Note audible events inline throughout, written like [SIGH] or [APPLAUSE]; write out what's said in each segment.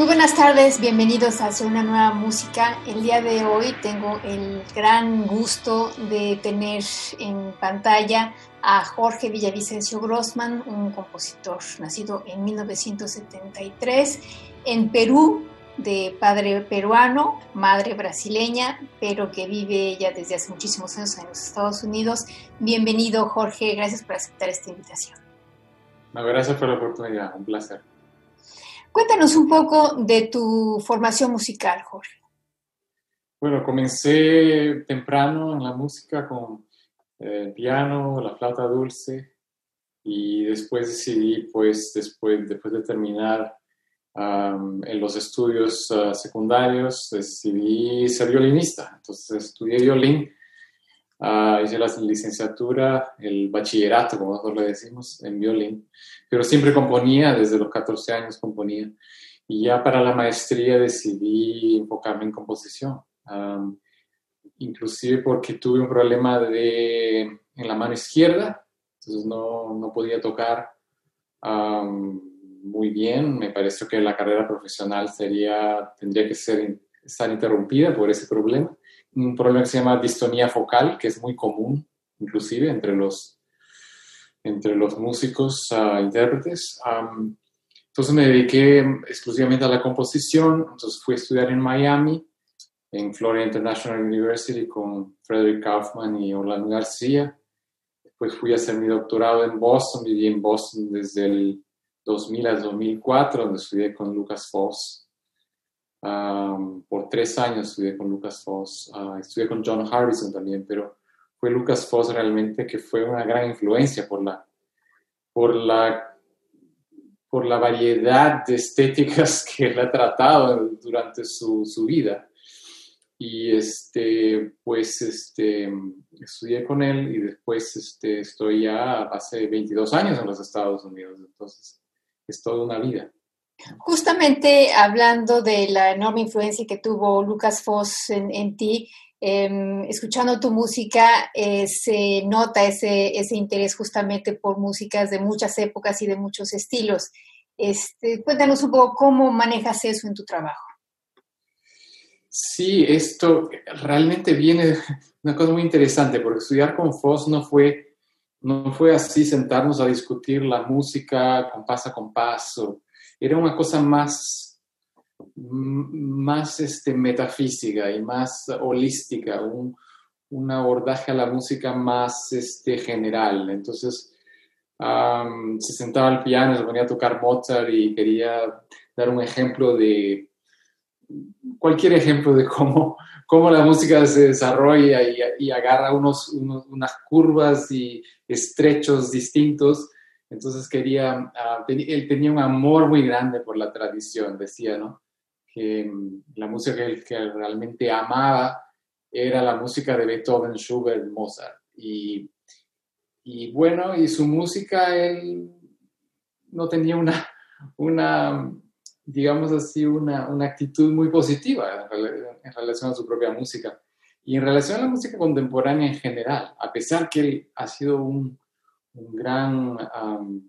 Muy buenas tardes, bienvenidos a una nueva música. El día de hoy tengo el gran gusto de tener en pantalla a Jorge Villavicencio Grossman, un compositor nacido en 1973 en Perú, de padre peruano, madre brasileña, pero que vive ya desde hace muchísimos años en los Estados Unidos. Bienvenido, Jorge, gracias por aceptar esta invitación. gracias por la oportunidad, un placer. Cuéntanos un poco de tu formación musical, Jorge. Bueno, comencé temprano en la música con el eh, piano, la flauta dulce y después decidí, pues, después, después de terminar en los estudios ah, secundarios, decidí ser violinista. Entonces estudié violín Uh, hice la licenciatura, el bachillerato, como nosotros le decimos, en violín, pero siempre componía, desde los 14 años componía. Y ya para la maestría decidí enfocarme en composición, inclusive porque tuve un problema de, en la mano izquierda, entonces no, no podía tocar muy bien. Me pareció que la carrera profesional sería, tendría que ser, estar interrumpida por ese problema un problema que se llama distonía focal, que es muy común, inclusive entre los, entre los músicos uh, intérpretes. entonces me dediqué exclusivamente a la composición, entonces fui a estudiar en Miami, en Florida International University con Frederick Kaufman y Orlando García. Después fui a hacer mi doctorado en Boston, viví en Boston desde el 2000 al 2004, donde estudié con Lucas Foss por tres años estudié con Lucas Foss, uh, estudié con John Harrison también, pero fue Lucas Foss realmente que fue una gran influencia por la, por la, por la variedad de estéticas [LAUGHS] que él ha tratado durante su, su vida. Y este, pues este, estudié con él y después este, estoy ya hace 22 años en los Estados Unidos, entonces es toda una vida. Justamente hablando de la enorme influencia que tuvo Lucas Foss en, ti, em, escuchando tu música eh, se nota ese, ese interés justamente por músicas de muchas épocas y de muchos estilos. Este, cuéntanos un poco cómo manejas eso en tu trabajo. Sí, esto realmente viene [LAUGHS] una cosa muy interesante, porque estudiar con Foss no fue, no fue así sentarnos a discutir la música con paso a compás era una cosa más, más este, metafísica y más holística, un, abordaje a la música más este, general. Entonces, se sentaba al piano, se ponía a tocar Mozart y quería dar un ejemplo de, cualquier ejemplo de cómo, cómo la música se desarrolla y, agarra unos, unas curvas y estrechos distintos entonces quería, ah, él tenía un amor muy grande por la tradición, decía, ¿no? Que mm, la música que él realmente amaba era la música de Beethoven, Schubert, Mozart. Y, y bueno, y su música, él no tenía una, una digamos así, una, una actitud muy positiva en, relación a su propia música. Y en relación a la música contemporánea en general, a pesar que él ha sido un un gran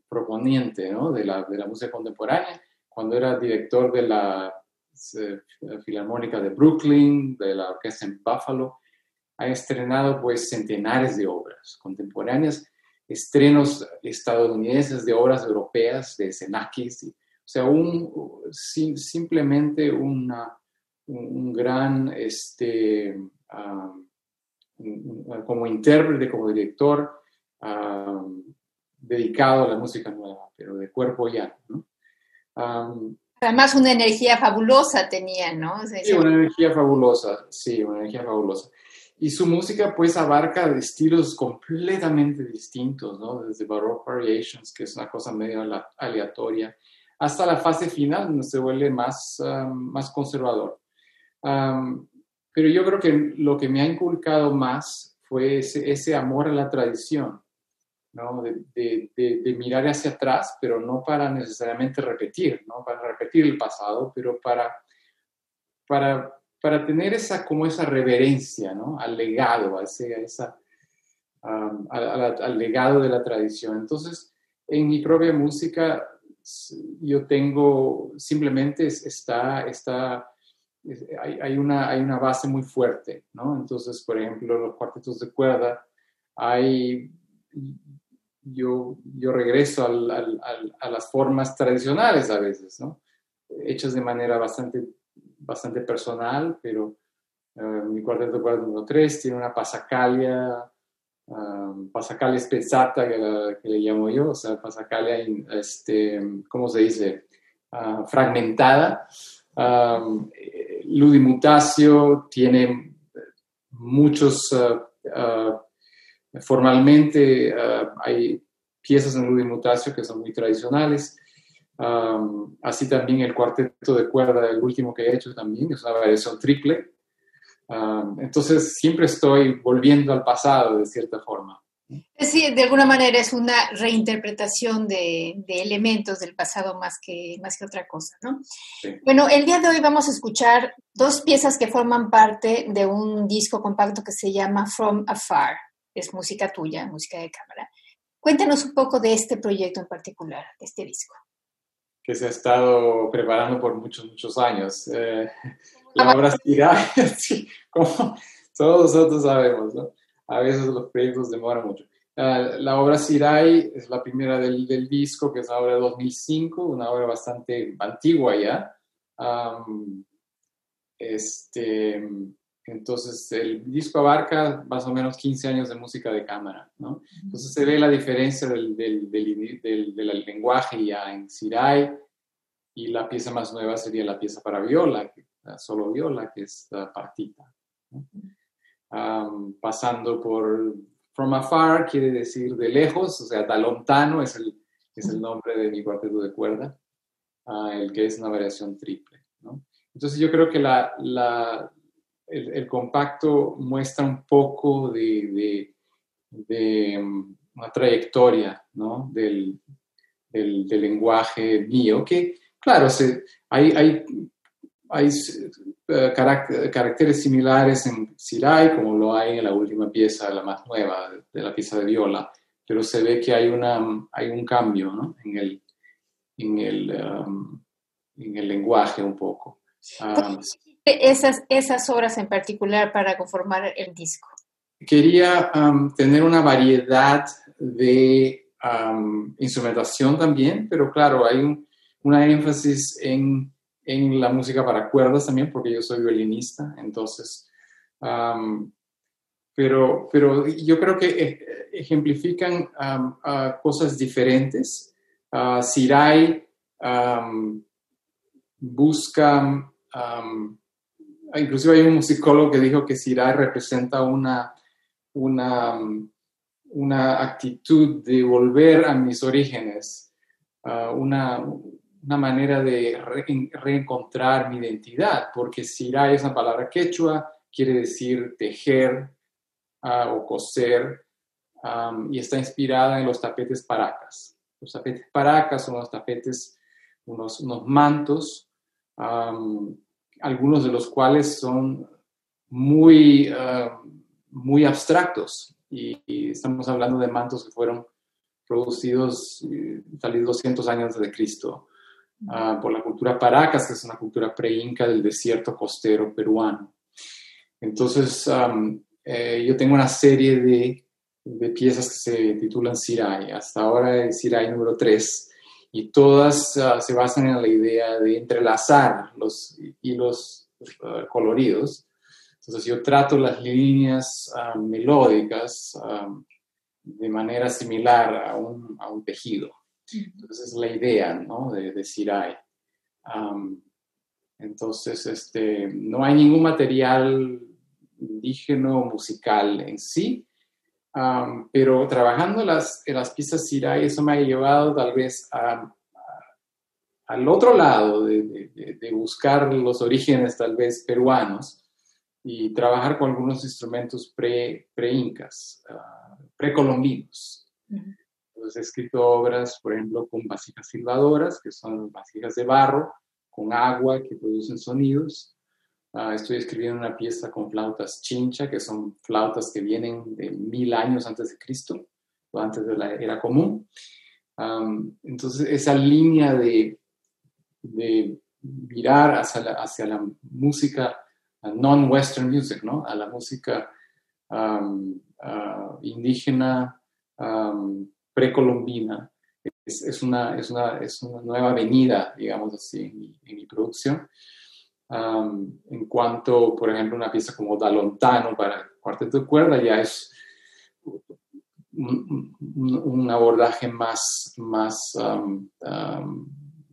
proponiente ¿no? de, la, de, la, música contemporánea, cuando era director de la Filarmónica de Brooklyn, de la orquesta en Buffalo, ha estrenado pues centenares de obras contemporáneas, estrenos estadounidenses de obras europeas, de Xenakis, o sea, un, simplemente una, un gran, este, como intérprete, como director, dedicado a la música nueva, pero de cuerpo ya. ¿no? Además, una energía fabulosa tenía, ¿no? sí, una energía fabulosa, sí, una energía fabulosa. Y su música pues abarca estilos completamente distintos, ¿no? Desde Baroque Variations, que es una cosa medio aleatoria, hasta la fase final, donde se vuelve más, más conservador. pero yo creo que lo que me ha inculcado más fue ese amor a la tradición, ¿no? De, de, mirar hacia atrás, pero no para necesariamente repetir, ¿no? Para repetir el pasado, pero para, para, para tener esa, como esa reverencia, ¿no? Al legado, a esa, al, legado de la tradición. Entonces, en mi propia música, yo tengo, simplemente está, está hay, hay, una, hay una base muy fuerte, ¿no? Entonces, por ejemplo, los cuartetos de cuerda, hay yo, yo regreso a las formas tradicionales a veces, ¿no? hechas de manera bastante, bastante personal, pero eh, mi cuarteto cuarto número 3 tiene una pasacalia, um, pasacalia spezzata que, le llamo yo, o sea, pasacalia, este, ¿cómo se dice? Ah, fragmentada. Um, Ludimutatio tiene muchos uh, Formalmente eh, hay piezas en Ludimutatio que son muy tradicionales. así también el cuarteto de cuerda, el último que he hecho también, es una variación triple. entonces siempre estoy volviendo al pasado de cierta forma. Sí, de alguna manera es una reinterpretación de, elementos del pasado más que, más que otra cosa, ¿no? Bueno, el día de hoy vamos a escuchar dos piezas que forman parte de un disco compacto que se llama From Afar es música tuya, música de cámara. Cuéntanos un poco de este proyecto en particular, este disco. Que se ha estado preparando por muchos, muchos años. Eh, [LAUGHS] la obra Sirai, [LAUGHS] sí, como todos nosotros sabemos, ¿no? A veces los proyectos demoran mucho. Uh, la obra Sirai es la primera del, del, disco, que es una obra de 2005, una obra bastante antigua ya. Um, este, entonces, el disco abarca más o menos 15 años de música de cámara, ¿no? Entonces se ve la diferencia del, del, del, del lenguaje ya en Sirai y la pieza más nueva sería la pieza para viola, la solo viola, que es la partita. pasando por From Afar, quiere decir de lejos, o sea, da lontano es el, es el nombre de mi cuarteto de cuerda, uh, el que es una variación triple, ¿no? Entonces yo creo que la, la el, compacto muestra un poco de, um, una trayectoria del, lenguaje mío, que claro, hay, hay, hay eh, caracteres similares en Sirai, como lo hay en la última pieza, la más nueva, de la pieza de viola, pero se ve que hay, una, hay un cambio en, el, en, el, um, en el lenguaje un poco. Um, esas, esas obras en particular para conformar el disco? Quería tener una variedad de um, instrumentación también, pero claro, hay un, una énfasis en, en, la música para cuerdas también, porque yo soy violinista, entonces, pero, pero yo creo que e, ejemplifican cosas diferentes. Uh, Sirai busca inclusive hay un musicólogo que dijo que Sirai representa una, una, una actitud de volver a mis orígenes, una, una, manera de reencontrar mi identidad, porque Sirai es una palabra quechua, quiere decir tejer uh, o coser, y está inspirada en los tapetes paracas. Los tapetes paracas son los tapetes, unos, unos mantos algunos de los cuales son muy, eh, muy abstractos y, estamos hablando de mantos que fueron producidos tal 200 años de Cristo ah, por la cultura Paracas, que es una cultura pre-inca del desierto costero peruano. Entonces, eh, yo tengo una serie de, de piezas que se titulan Sirai. Hasta ahora es Sirai número 3 y todas ah, se basan en la idea de entrelazar los hilos uh, coloridos. Entonces yo trato las líneas ah, melódicas de manera similar a un, a un, tejido. Entonces es la idea ¿no? de, de Sirai. entonces, este, no hay ningún material indígena musical en sí, pero trabajando las, en las piezas Sirai, eso me ha llevado tal vez a, al otro lado de, de, buscar los orígenes tal vez peruanos y trabajar con algunos instrumentos pre-incas, pre uh, precolombinos. Entonces he escrito obras, por ejemplo, con vasijas silbadoras, que son vasijas de barro, con agua que producen sonidos, Ah, estoy escribiendo una pieza con flautas chincha, que son flautas que vienen de mil años antes de Cristo, o antes de la era común. entonces, esa línea de, de mirar hacia la, hacia la música non-Western music, ¿no? a la música ah, indígena precolombina, es, es, una, es, una, es, una, nueva avenida, digamos así, en mi producción en cuanto, por ejemplo, una pieza como Da Lontano para cuarteto de cuerda ya es un, abordaje más, más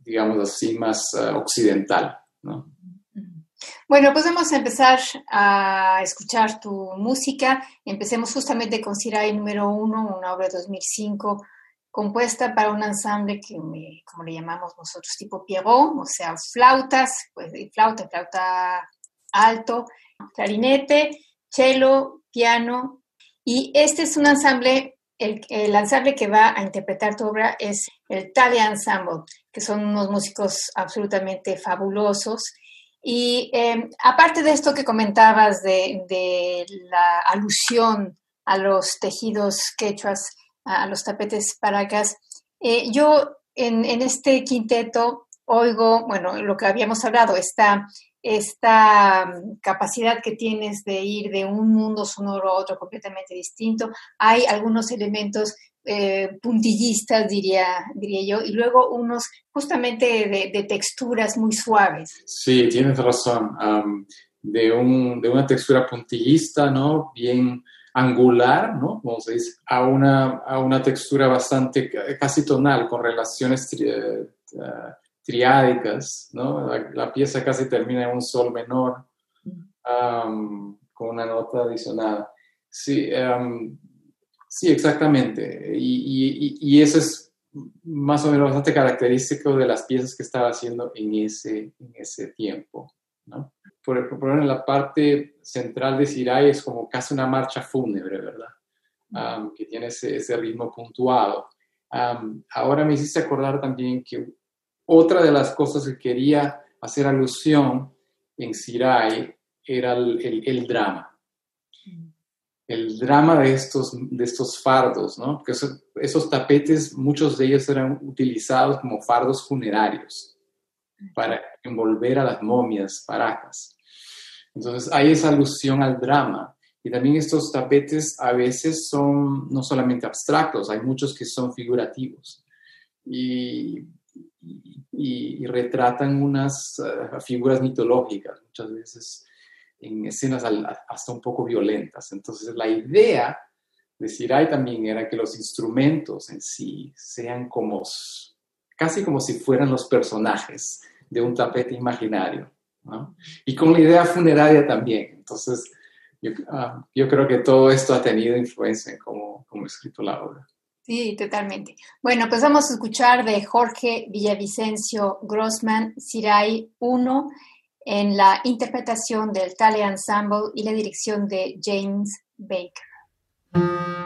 digamos así, más uh, occidental. ¿no? Bueno, pues vamos a empezar a escuchar tu música. Empecemos justamente con Sirai número uno, una obra de 2005 compuesta para un ensamble que, como le llamamos nosotros, tipo Pierrot, o sea, flautas, pues flauta, flauta alto, clarinete, cello, piano. Y este es un ensamble, el, el ensamble que va a interpretar tu obra es el Tale Ensemble, que son unos músicos absolutamente fabulosos. Y em, aparte de esto que comentabas de, de la alusión a los tejidos quechuas, a, los tapetes paracas. Eh, yo en, este quinteto oigo, bueno, lo que habíamos hablado, esta, esta mm, capacidad que tienes de ir de un mundo sonoro a otro completamente distinto. Hay algunos elementos eh, puntillistas, diría, diría yo, y luego unos justamente de, texturas muy suaves. Sí, tienes razón. de, un, de, una textura puntillista, ¿no? Bien angular, ¿no? Como se dice, a una, a una textura bastante casi tonal, con relaciones eh, triádicas, ¿no? La, pieza casi termina en un sol menor, con una nota adicionada. Sí, sí exactamente. Y, eso es más o menos bastante característico de las piezas que estaba haciendo en ese, en ese tiempo, ¿no? por ejemplo, en la parte central de Siray es como casi una marcha fúnebre, ¿verdad? que tiene ese, ritmo puntuado. ahora me hiciste acordar también que otra de las cosas que quería hacer alusión en Siray era el, drama. El drama de estos, de estos fardos, ¿no? Porque esos, esos tapetes, muchos de ellos eran utilizados como fardos funerarios para envolver a las momias paracas. Entonces hay esa alusión al drama. Y también estos tapetes a veces son no solamente abstractos, hay muchos que son figurativos y, retratan unas eh, figuras mitológicas, muchas veces en escenas hasta un poco violentas. Entonces la idea de Sirai también era que los instrumentos en sí sean como, casi como si fueran los personajes de un tapete imaginario. Y con la idea funeraria también. Entonces, ah, yo, creo que todo esto ha tenido influencia en cómo, cómo he escrito la obra. Sí, totalmente. Bueno, pues vamos a escuchar de Jorge Villavicencio Grossman, Sirai 1, en la interpretación del Tale Ensemble y la dirección de James Baker.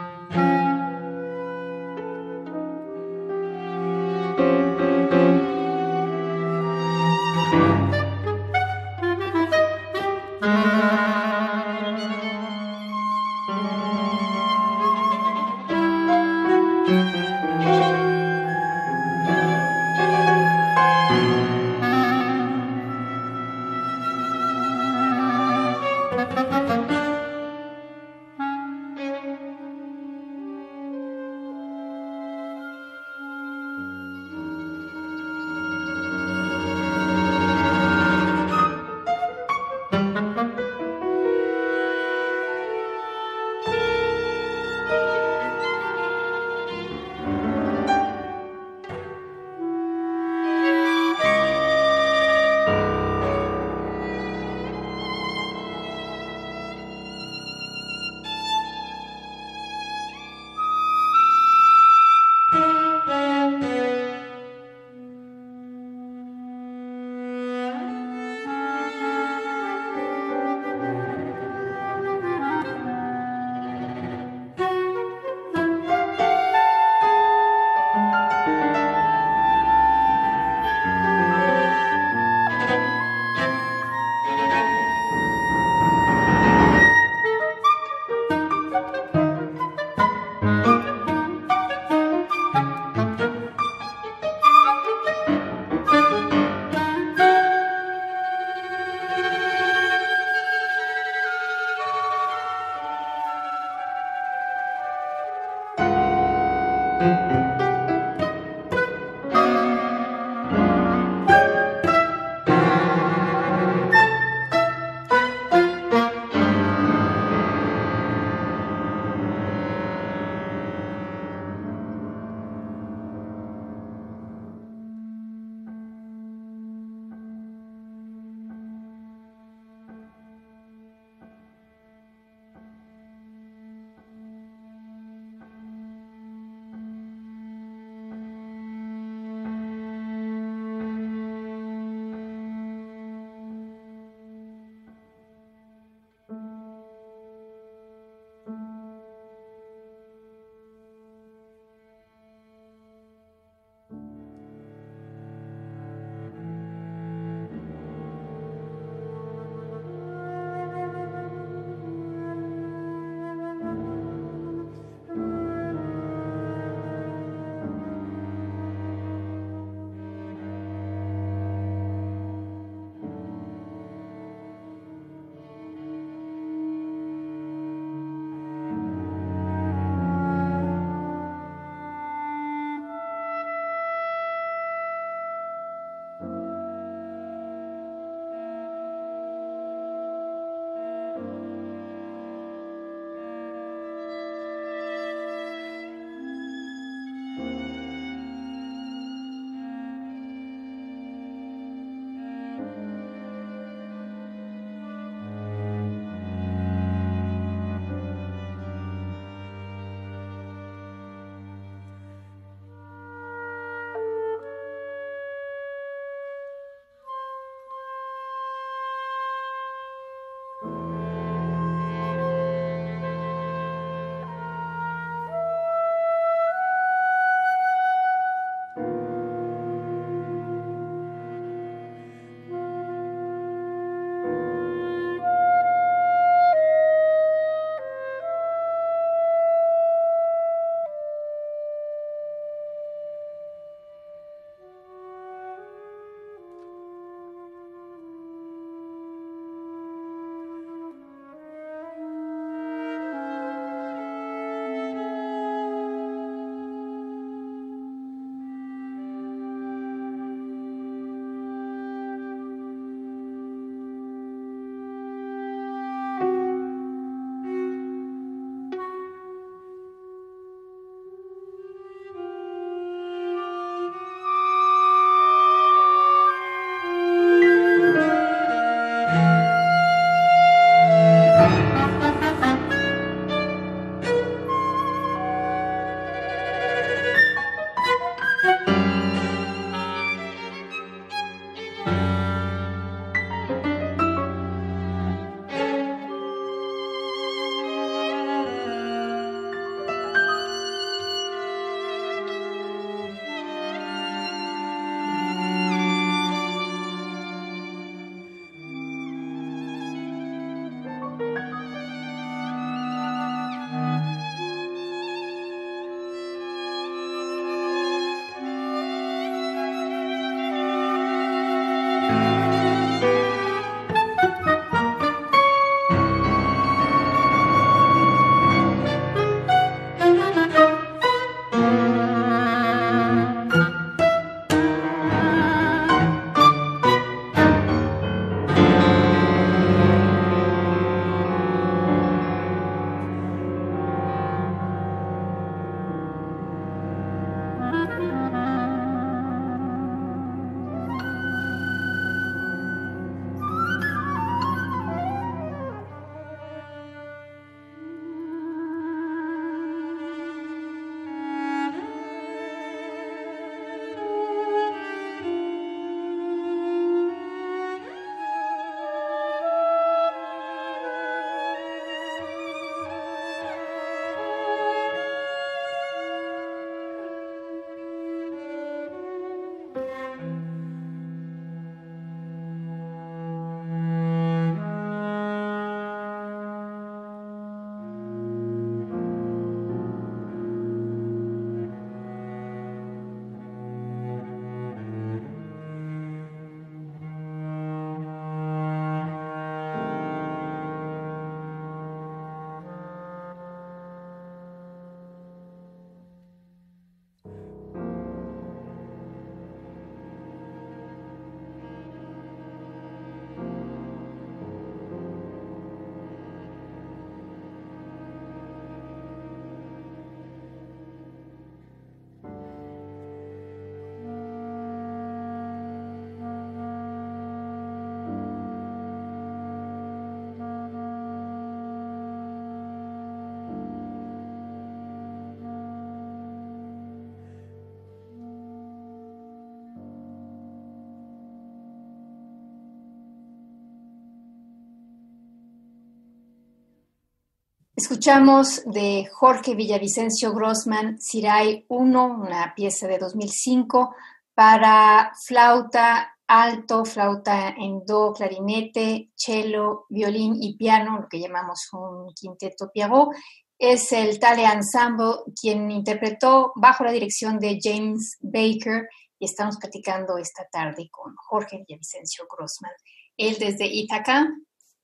Escuchamos de Jorge Villavicencio Grossman, Siray 1, una pieza de 2005 para flauta alto, flauta en do, clarinete, cello, violín y piano, lo que llamamos un quinteto piano. Es el Tale Ensemble quien interpretó bajo la dirección de James Baker y estamos platicando esta tarde con Jorge Villavicencio Grossman. Él desde Ithaca,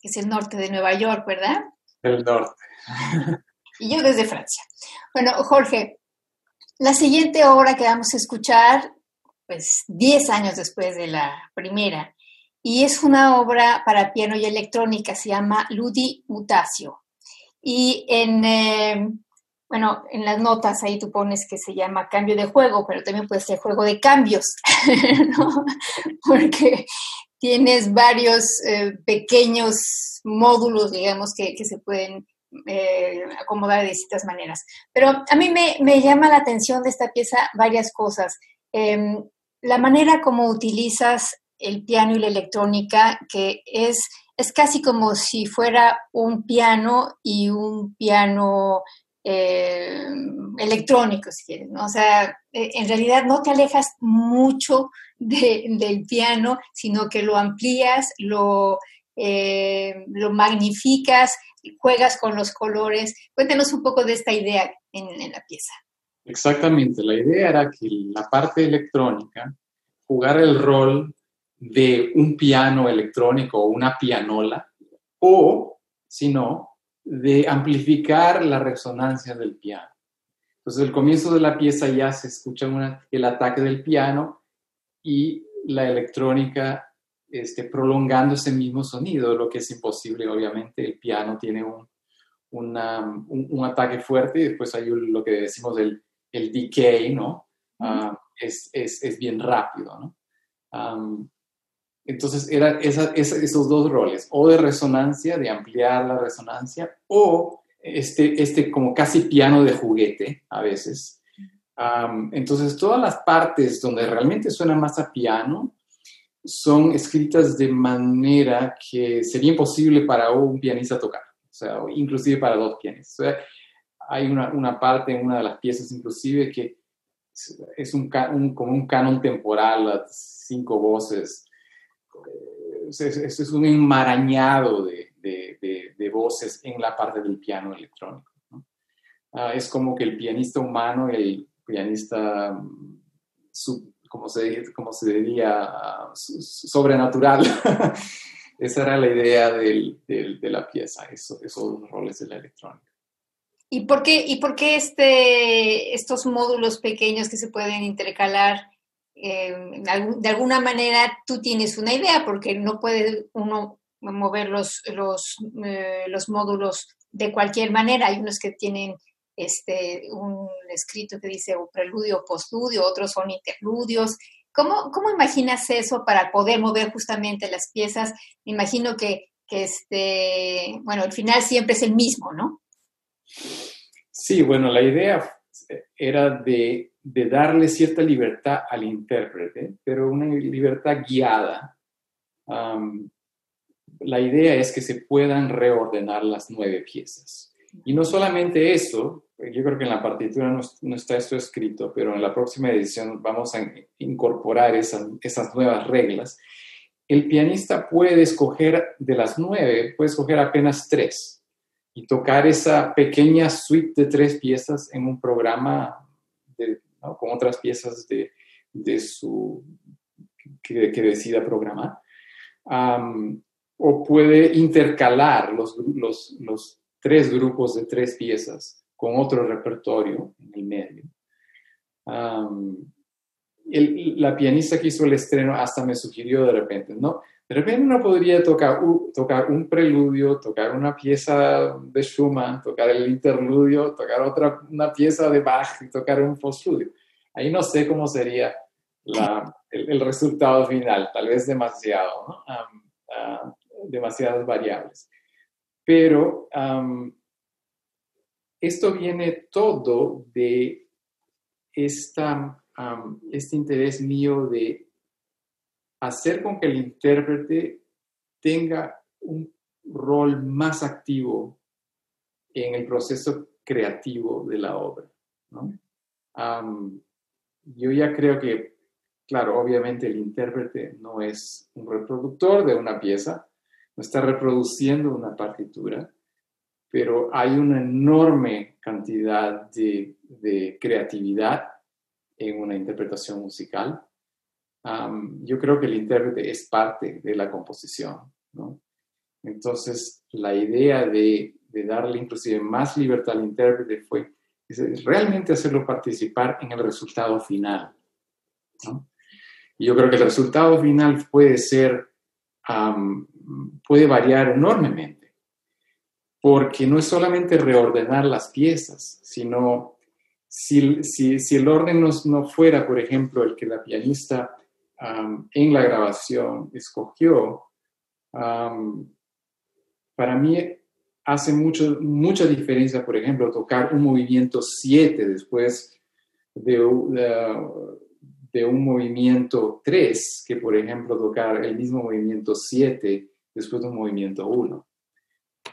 que es el norte de Nueva York, ¿verdad? El norte. y yo desde Francia. Bueno, Jorge, la siguiente obra que vamos a escuchar, pues 10 años después de la primera, y es una obra para piano y electrónica, se llama Ludi Mutatio. Y en, eh, bueno, en las notas ahí tú pones que se llama cambio de juego, pero también puede ser juego de cambios, [LAUGHS] ¿no? Porque tienes varios eh, pequeños módulos, digamos, que, se pueden eh, acomodar de distintas maneras. Pero a mí me, me, llama la atención de esta pieza varias cosas. Em, la manera como utilizas el piano y la electrónica, que es, es casi como si fuera un piano y un piano eh, electrónico, si quieres, ¿no? O sea, eh, en realidad no te alejas mucho del piano, sino que lo amplías, lo, eh, lo magnificas, juegas con los colores. Cuéntanos un poco de esta idea en, la pieza. Exactamente, la idea era que la parte electrónica jugara el rol de un piano electrónico o una pianola, o, si no, de amplificar la resonancia del piano. Entonces, el comienzo de la pieza ya se escucha el ataque del piano y la electrónica este, prolongando ese mismo sonido, lo que es imposible, obviamente. El piano tiene un, un, ataque fuerte y después hay lo que decimos el, el decay, ¿no? Ah, es, es, es, bien rápido, ¿no? Entonces, eran esos dos roles, o de resonancia, de ampliar la resonancia, o este, este como casi piano de juguete a veces. entonces, todas las partes donde realmente suena más a piano, son escritas de manera que sería imposible para un pianista tocar, o sea, inclusive para dos pianistas. hay una, una, parte en una de las piezas inclusive que es un, como un canon temporal, las cinco voces. Es, es, un enmarañado de, de, de, voces en la parte del piano electrónico. Ah, es como que el pianista humano, el pianista mm, sub, como se, como se diría, sobrenatural. [LAUGHS] Esa era la idea del, de la pieza, eso, esos roles de la electrónica. ¿Y por qué, y por qué este, estos módulos pequeños que se pueden intercalar? Eh, de alguna manera tú tienes una idea, porque no puede uno mover eh, los módulos de cualquier manera. Hay unos que tienen este, un escrito que dice o preludio o postludio, otros son interludios. ¿Cómo, ¿Cómo imaginas eso para poder mover justamente las piezas? Me imagino que, que este, bueno, el final siempre es el mismo, ¿no? Sí, bueno, la idea era de, de darle cierta libertad al intérprete, pero una libertad guiada. la idea es que se puedan reordenar las nueve piezas. Y no solamente eso, yo creo que en la partitura no, está esto escrito, pero en la próxima edición vamos a incorporar esas, nuevas reglas. El pianista puede escoger de las nueve, puede escoger apenas tres y tocar esa pequeña suite de tres piezas en un programa con otras piezas de, de su, que, decida programar. o puede intercalar los, los, los tres grupos de tres piezas con otro repertorio en el medio. la pianista que hizo el estreno hasta me sugirió de repente, ¿no? De repente uno podría tocar, un preludio, tocar una pieza de Schumann, tocar el interludio, tocar otra, una pieza de Bach y tocar un postludio. Ahí no sé cómo sería el, resultado final, tal vez demasiado, ¿no? Demasiadas variables. Pero esto viene todo de esta, este interés mío de hacer con que el intérprete tenga un rol más activo en el proceso creativo de la obra. yo ya creo que, claro, obviamente el intérprete no es un reproductor de una pieza, no está reproduciendo una partitura, pero hay una enorme cantidad de, creatividad en una interpretación musical. Yo creo que el intérprete es parte de la composición, ¿no? Entonces, la idea de, darle inclusive más libertad al intérprete fue realmente hacerlo participar en el resultado final. Y yo creo que el resultado final puede ser, puede variar enormemente, porque no es solamente reordenar las piezas, sino si, el orden no, fuera, por ejemplo, el que la pianista en la grabación escogió, para mí hace mucho, mucha diferencia, por ejemplo, tocar un movimiento 7 después de, de, un movimiento 3, que por ejemplo tocar el mismo movimiento 7 después de un movimiento 1.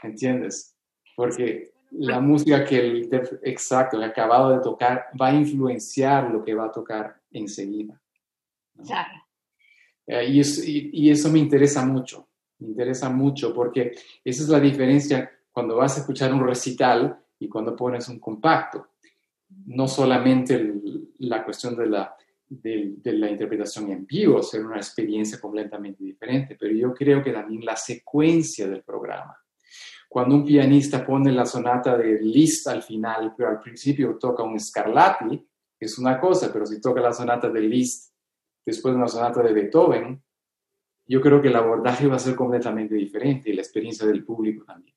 ¿Entiendes? Porque la música que el exacto, el acabado de tocar, va a influenciar lo que va a tocar enseguida. Claro. Eh, y, y, eso me interesa mucho me interesa mucho porque esa es la diferencia cuando vas a escuchar un recital y cuando pones un compacto. No solamente la cuestión de la, de, la interpretación en vivo, ser una experiencia completamente diferente, pero yo creo que también la secuencia del programa. Cuando un pianista pone la sonata de Liszt al final, pero al principio toca un Scarlatti, es una cosa, pero si toca la sonata de Liszt después de una sonata de Beethoven, yo creo que el abordaje va a ser completamente diferente y la experiencia del público también.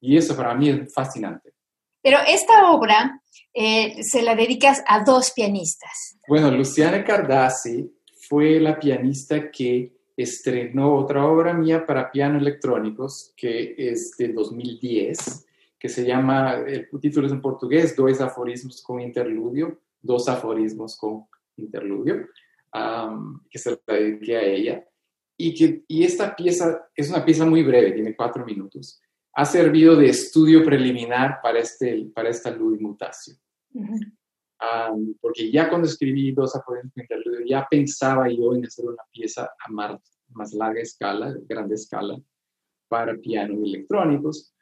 Y eso para mí es fascinante. Pero esta obra eh, se la dedicas a dos pianistas. Bueno, Luciana Cardassi fue la pianista que estrenó otra obra mía para piano electrónicos, que es de 2010, que se llama, el título es en portugués, Dos aforismos con interludio, dos aforismos con interludio, que se la dediqué a ella y, que, y esta pieza es una pieza muy breve, tiene cuatro minutos. Ha servido de estudio preliminar para, este, para esta luz mutación. porque ya cuando escribí dos aforismos interludio, ya pensaba yo en hacer una pieza a más, más larga escala, grande escala, para piano y electrónicos,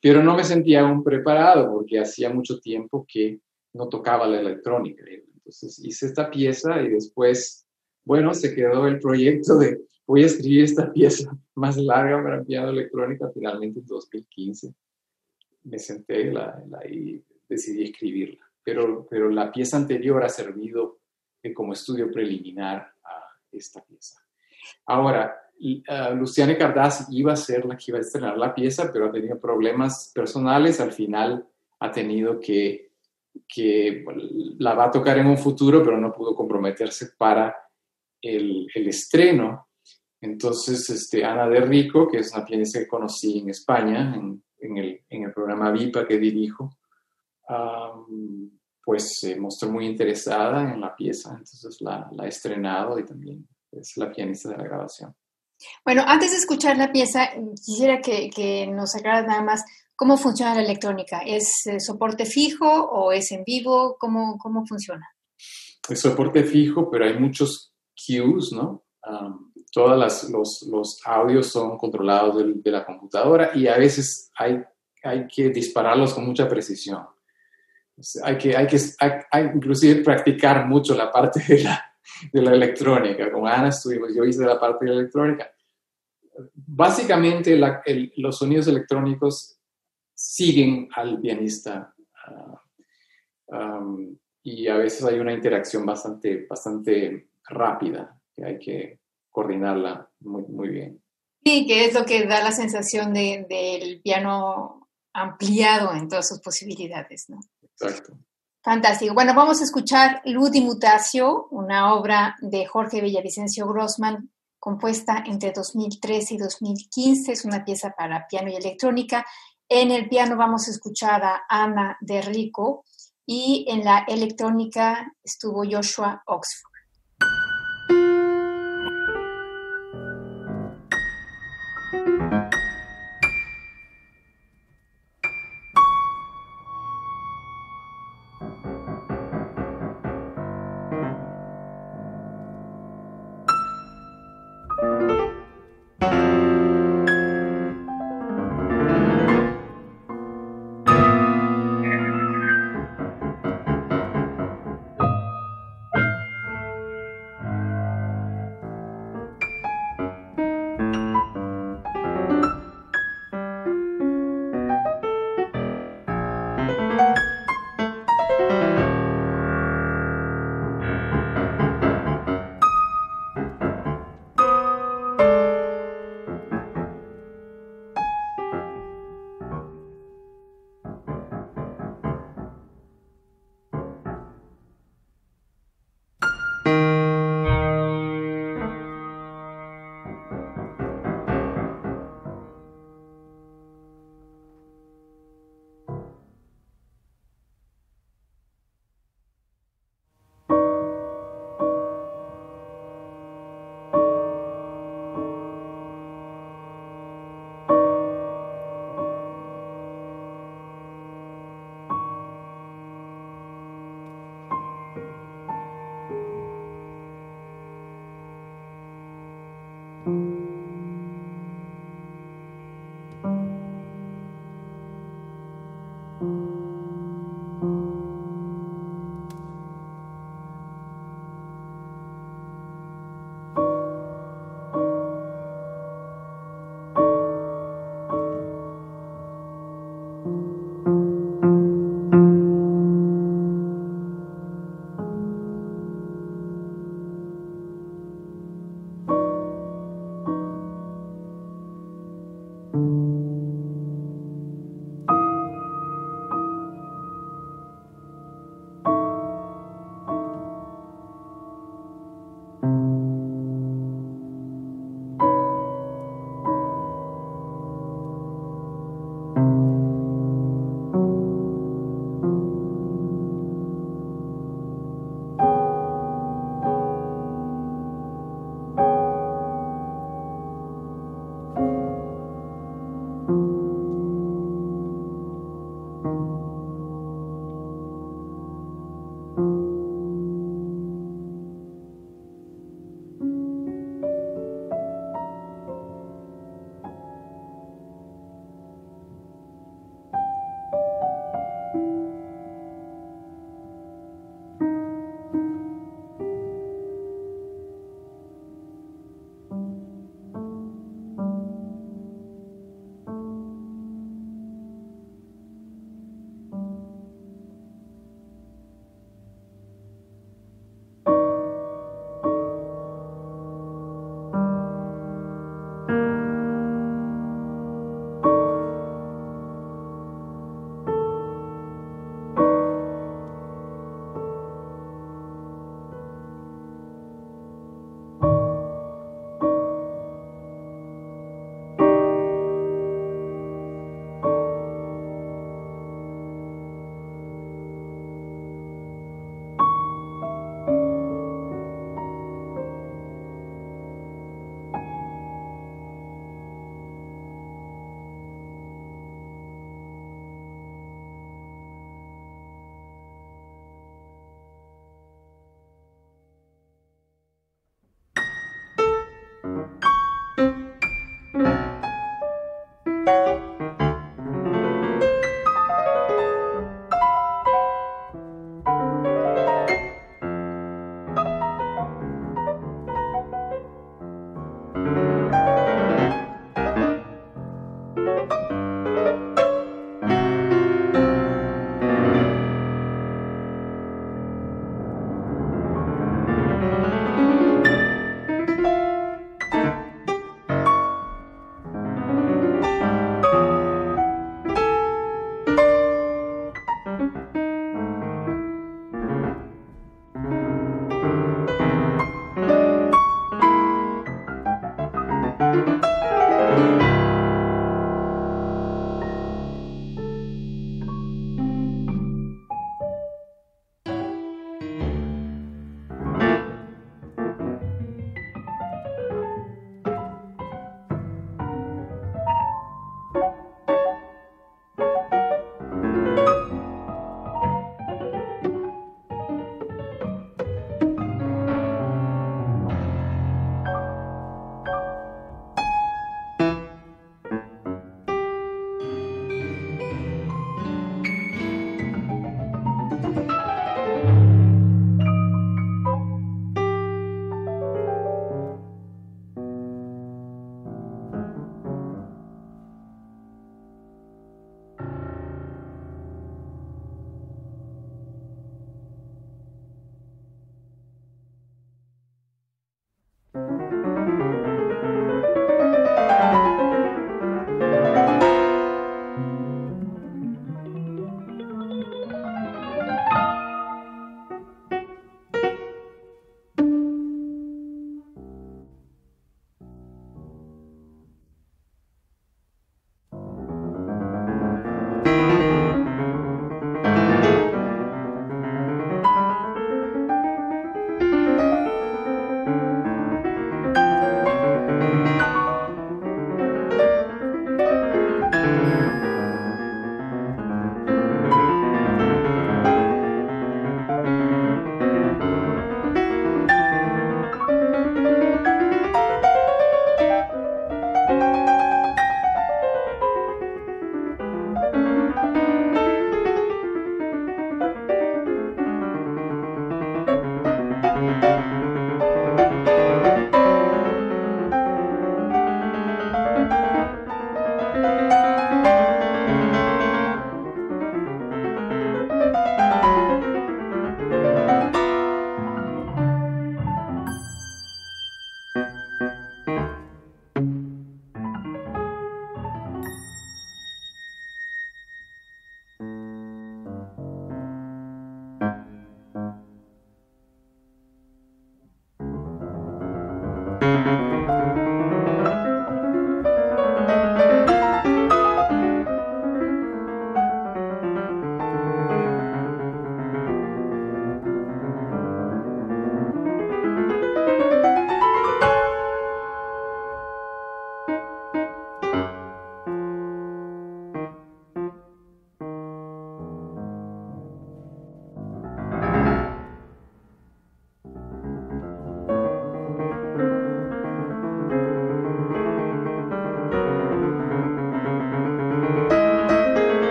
pero no me sentía aún preparado porque hacía mucho tiempo que no tocaba la electrónica. Entonces hice esta pieza y después, bueno, se quedó el proyecto de voy a escribir esta [LAUGHS] pieza más larga para piano electrónica finalmente en 2015. Me senté y decidí escribirla. Pero, pero la pieza anterior ha servido como estudio preliminar a esta pieza. Ahora, uh, Luciane Cardás iba a ser la que iba a estrenar la pieza, pero ha tenido problemas personales. Al final ha tenido que, que la va a tocar en un futuro, pero no pudo comprometerse para el, el estreno entonces, este, Ana de Rico, que es una pianista que conocí en España, en, el, programa VIPA que dirijo, pues se mostró muy interesada en la pieza, entonces la, la estrenado y también es la pianista de la grabación. Bueno, antes de escuchar la pieza, quisiera que, nos aclaras nada más cómo funciona la electrónica. ¿Es eh, soporte fijo o es en vivo? ¿Cómo, cómo funciona? Es soporte fijo, pero hay muchos cues, ¿no? todos los, los, audios son controlados de, la computadora y a veces hay, hay que dispararlos con mucha precisión. Hay que, hay que hay, inclusive practicar mucho la parte de la, de la electrónica. Como Ana estuvimos, yo hice la parte de la electrónica. Básicamente los sonidos electrónicos siguen al pianista ah, y a veces hay una interacción bastante, bastante rápida que hay que coordinarla muy, muy bien. Sí, que es lo que da la sensación de, del piano ampliado en todas sus posibilidades, ¿no? Exacto. Fantástico. Bueno, vamos a escuchar Ludi Mutatio, una obra de Jorge Villavicencio Grossman, compuesta entre 2013 y 2015. Es una pieza para piano y electrónica. En el piano vamos a escuchar a Ana de Rico y en la electrónica estuvo Joshua Oxford.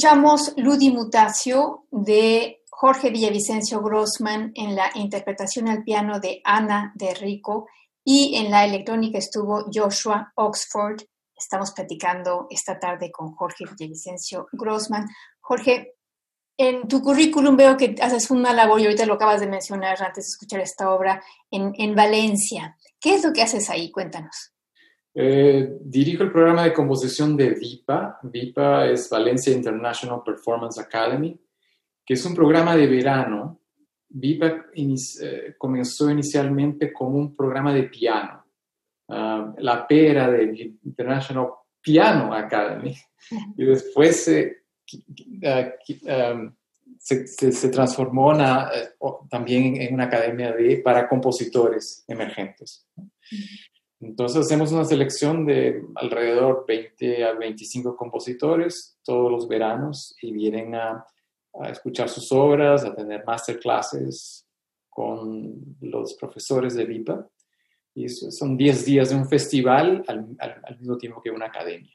Escuchamos Ludi Mutatio de Jorge Villavicencio Grossman en la interpretación al piano de Ana de Rico y en la electrónica estuvo Joshua Oxford. Estamos platicando esta tarde con Jorge Villavicencio Grossman. Jorge, en tu currículum veo que haces una labor, y ahorita lo acabas de mencionar antes de escuchar esta obra, en, en Valencia. ¿Qué es lo que haces ahí? Cuéntanos. Eh, dirijo el programa de composición de VIPA. VIPA es Valencia International Performance Academy, que es un programa de verano. VIPA eh, comenzó inicialmente como un programa de piano. Ah, la pera de International Piano Academy. Y después se se, se, transformó también en una academia de, para compositores emergentes. Entonces hacemos una selección de alrededor 20 a 25 compositores todos los veranos y vienen a, escuchar sus obras, a tener masterclasses con los profesores de VIPA. Y son 10 días de un festival al mismo tiempo que una academia.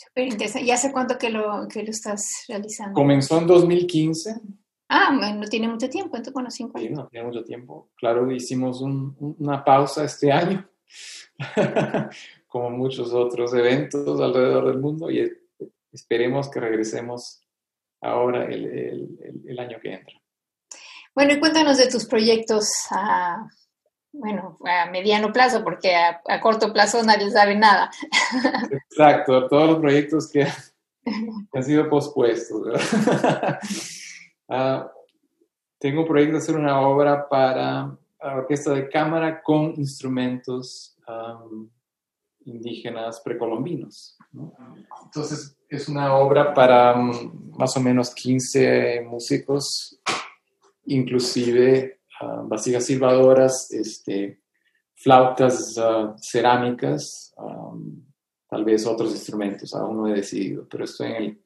Súper interesante. ¿Y hace cuánto que lo, que lo estás realizando? Comenzó en 2015. Ah, no tiene mucho tiempo, entonces, bueno, cinco años. Sí, no tiene mucho tiempo. Claro, hicimos un, una pausa este [LAUGHS] año, [LAUGHS] como muchos otros eventos alrededor del mundo, y esperemos que regresemos ahora el, el, el año que entra. Bueno, y cuéntanos de tus proyectos a bueno, a mediano plazo, porque a, corto plazo nadie sabe nada. [LAUGHS] Exacto, todos los proyectos que [LAUGHS] han sido pospuestos. Ah, tengo un proyecto de hacer una obra para orquesta de cámara con instrumentos indígenas precolombinos. Entonces, es una obra para mm, más o menos 15 músicos, inclusive uh, vasijas silbadoras, este, flautas ah, cerámicas, tal vez otros instrumentos, aún no he decidido, pero estoy en el,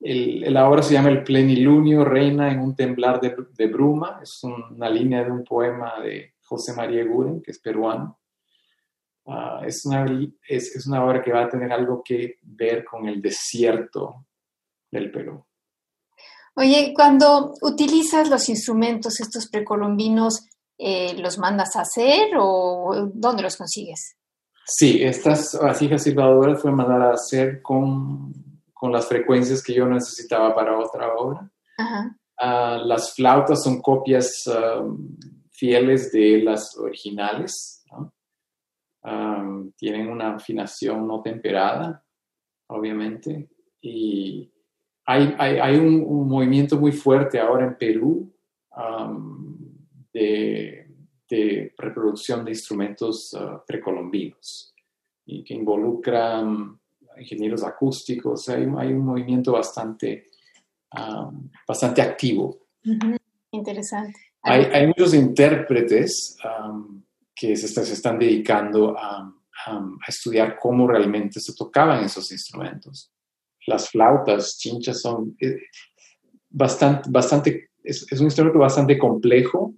el, la obra se llama El plenilunio reina en un temblar de, de bruma, es una línea de un poema de José María Guren, que es peruano. Uh, es, una, es, es, una obra que va a tener algo que ver con el desierto del Perú. Oye, cuando utilizas los instrumentos estos precolombinos, eh, ¿los mandas a hacer o dónde los consigues? Sí, estas vasijas silbadoras fue mandar a hacer con, con, las frecuencias que yo necesitaba para otra obra. Ah, las flautas son copias fieles de las originales. tienen una afinación no temperada, obviamente, y hay, hay, hay un, movimiento muy fuerte ahora en Perú de, de, reproducción de instrumentos uh, precolombinos y que involucran ingenieros acústicos. Hay, hay un movimiento bastante, bastante activo. Interesante. Hay, hay, muchos intérpretes que se, se, están dedicando a, a, estudiar cómo realmente se tocaban esos instrumentos las flautas, chinchas son eh, bastante, bastante es, un instrumento bastante complejo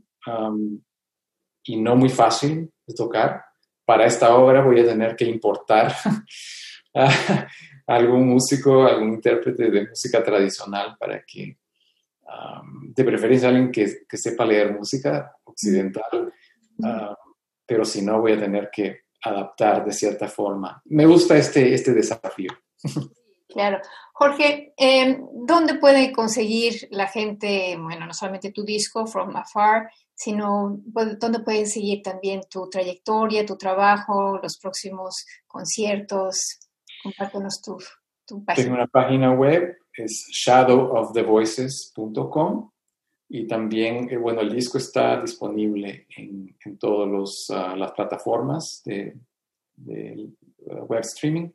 y no muy fácil de tocar. Para esta obra voy a tener que importar [LAUGHS] a algún músico, algún intérprete de música tradicional para que, de preferencia alguien que, que, sepa leer música occidental, pero si no voy a tener que adaptar de cierta forma. Me gusta este, este desafío. Claro. Jorge, eh, ¿dónde puede conseguir la gente, bueno, no solamente tu disco, From Afar, sino dónde pueden seguir también tu trayectoria, tu trabajo, los próximos conciertos? Compártenos tu, tu página. Tengo una página web, es shadowofthevoices.com y también, eh, bueno, el disco está disponible en, en todas uh, las plataformas de, de uh, web streaming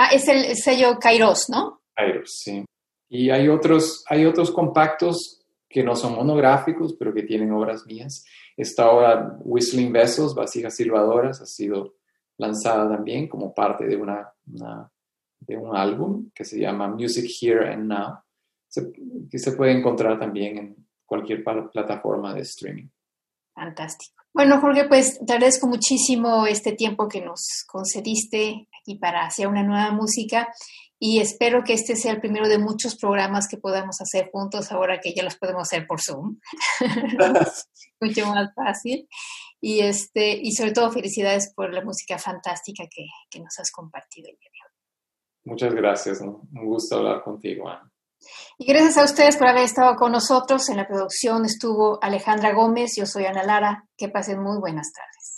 Ah, es el sello Kairos, ¿no? Kairos, sí. Y hay otros, hay otros compactos que no son monográficos, pero que tienen obras mías. Esta obra, Whistling Vessels, Vasijas Silbadoras, ha sido lanzada también como parte de, una, de un álbum que se llama Music Here and Now, que se puede encontrar también en cualquier plataforma de streaming. Fantástico. Bueno, Jorge, pues te agradezco muchísimo este tiempo que nos concediste aquí para hacer una nueva música y espero que este sea el primero de muchos programas que podamos hacer juntos ahora que ya los podemos hacer por Zoom. [LAUGHS] [LAUGHS] Mucho más fácil. Y, este, y sobre todo felicidades por la música fantástica que, que nos has compartido el día de hoy. Muchas gracias, un gusto hablar contigo, Ana. Y gracias a ustedes por haber estado con nosotros. En la producción estuvo Alejandra Gómez, yo soy Ana Lara. Que pasen muy buenas tardes.